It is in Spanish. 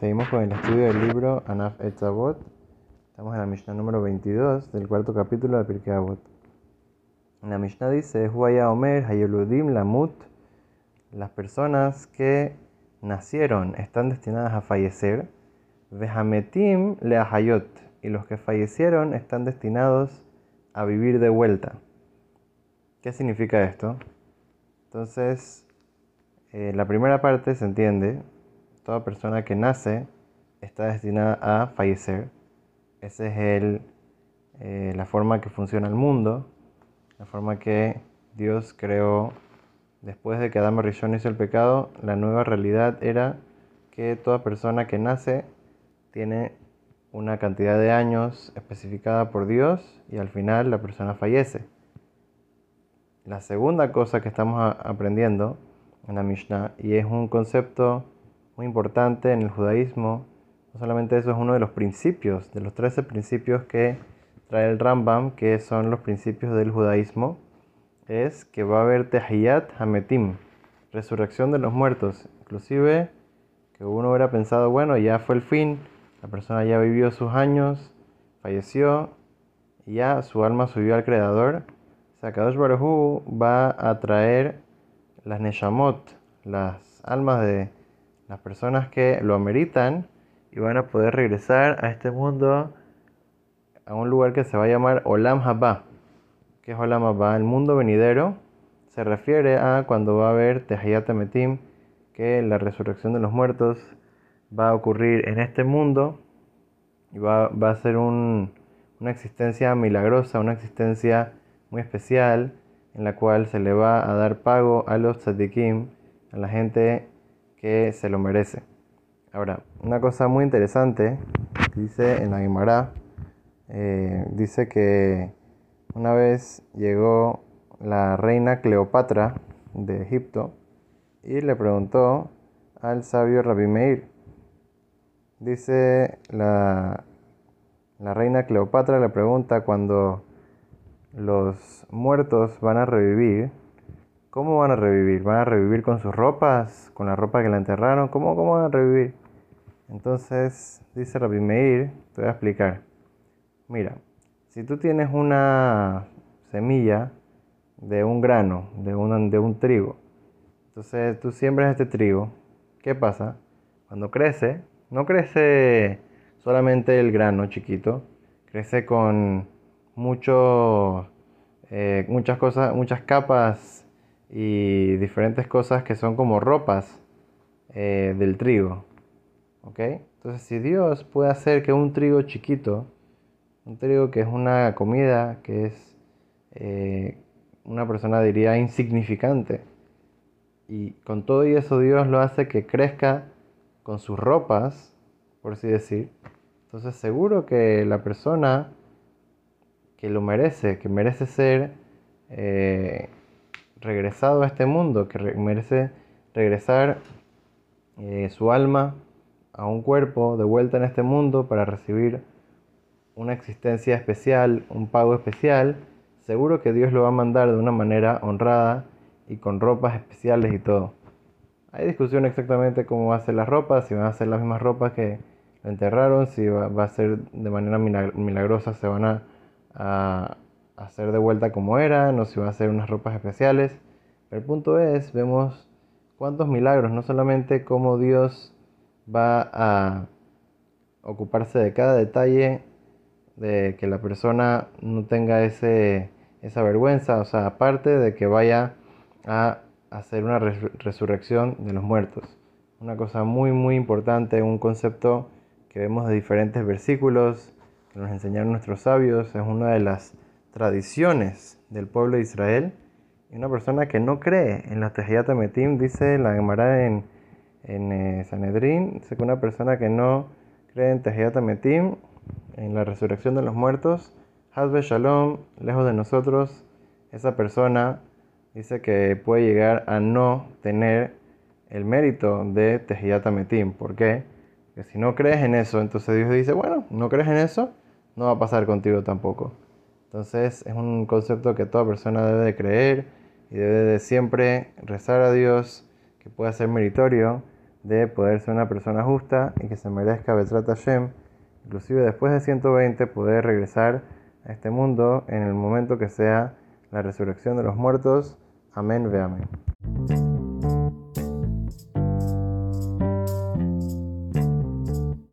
Seguimos con el estudio del libro Anaf Etzavot. Estamos en la Mishnah número 22 del cuarto capítulo de Pirkei Avot. La Mishnah dice, Huaya Omer Hayoludim Lamut, las personas que nacieron están destinadas a fallecer, Vehametim Leahayot, y los que fallecieron están destinados a vivir de vuelta. ¿Qué significa esto? Entonces, eh, la primera parte se entiende, toda persona que nace está destinada a fallecer. Esa es el, eh, la forma que funciona el mundo, la forma que Dios creó después de que Adán Rishon hizo el pecado. La nueva realidad era que toda persona que nace tiene una cantidad de años especificada por Dios y al final la persona fallece. La segunda cosa que estamos aprendiendo en la Mishnah, y es un concepto muy importante en el judaísmo, no solamente eso es uno de los principios, de los 13 principios que trae el Rambam, que son los principios del judaísmo, es que va a haber Tehiyat Hametim, resurrección de los muertos. Inclusive que uno hubiera pensado, bueno, ya fue el fin, la persona ya vivió sus años, falleció, y ya su alma subió al Creador. Sakadosh Baruj va a traer las Neshamot, las almas de las personas que lo ameritan y van a poder regresar a este mundo, a un lugar que se va a llamar Olam Haba. que es Olam Haba? El mundo venidero se refiere a cuando va a haber Tehayat Metim, que la resurrección de los muertos va a ocurrir en este mundo y va, va a ser un, una existencia milagrosa, una existencia muy especial en la cual se le va a dar pago a los tzadikim, a la gente que se lo merece. Ahora, una cosa muy interesante, dice en la Guimara, eh, dice que una vez llegó la reina Cleopatra de Egipto y le preguntó al sabio Rabbi Meir, dice la, la reina Cleopatra le pregunta cuando los muertos van a revivir, ¿cómo van a revivir? ¿Van a revivir con sus ropas? ¿Con la ropa que la enterraron? ¿Cómo, cómo van a revivir? Entonces, dice Rabbi Meir, te voy a explicar. Mira, si tú tienes una semilla de un grano, de un, de un trigo, entonces tú siembras este trigo, ¿qué pasa? Cuando crece, no crece solamente el grano chiquito, crece con eh, muchas cosas, muchas capas y diferentes cosas que son como ropas eh, del trigo. ¿Ok? Entonces, si Dios puede hacer que un trigo chiquito, un trigo que es una comida, que es eh, una persona diría insignificante, y con todo y eso Dios lo hace que crezca con sus ropas, por así decir, entonces seguro que la persona que lo merece, que merece ser eh, regresado a este mundo, que merece regresar eh, su alma a un cuerpo de vuelta en este mundo para recibir una existencia especial, un pago especial, seguro que Dios lo va a mandar de una manera honrada y con ropas especiales y todo. Hay discusión exactamente cómo va a ser las ropas, si van a ser las mismas ropas que lo enterraron, si va, va a ser de manera milagrosa, se van a a hacer de vuelta como era, no se va a hacer unas ropas especiales. el punto es, vemos cuántos milagros, no solamente cómo Dios va a ocuparse de cada detalle de que la persona no tenga ese, esa vergüenza, o sea, aparte de que vaya a hacer una resurrección de los muertos. Una cosa muy, muy importante, un concepto que vemos de diferentes versículos, que nos enseñaron nuestros sabios, es una de las tradiciones del pueblo de Israel. Y una persona que no cree en la Tehiyat Metim, dice la Gemara en, en eh, Sanedrín, dice que una persona que no cree en Tehiyat Metim, en la resurrección de los muertos, Hazbe Shalom, lejos de nosotros, esa persona dice que puede llegar a no tener el mérito de Tehiyat Metim. ¿Por qué? Porque si no crees en eso, entonces Dios dice, bueno, no crees en eso, no va a pasar contigo tampoco. Entonces es un concepto que toda persona debe de creer y debe de siempre rezar a Dios que pueda ser meritorio de poder ser una persona justa y que se merezca Betrat Hashem, inclusive después de 120 poder regresar a este mundo en el momento que sea la resurrección de los muertos. Amén ve amén.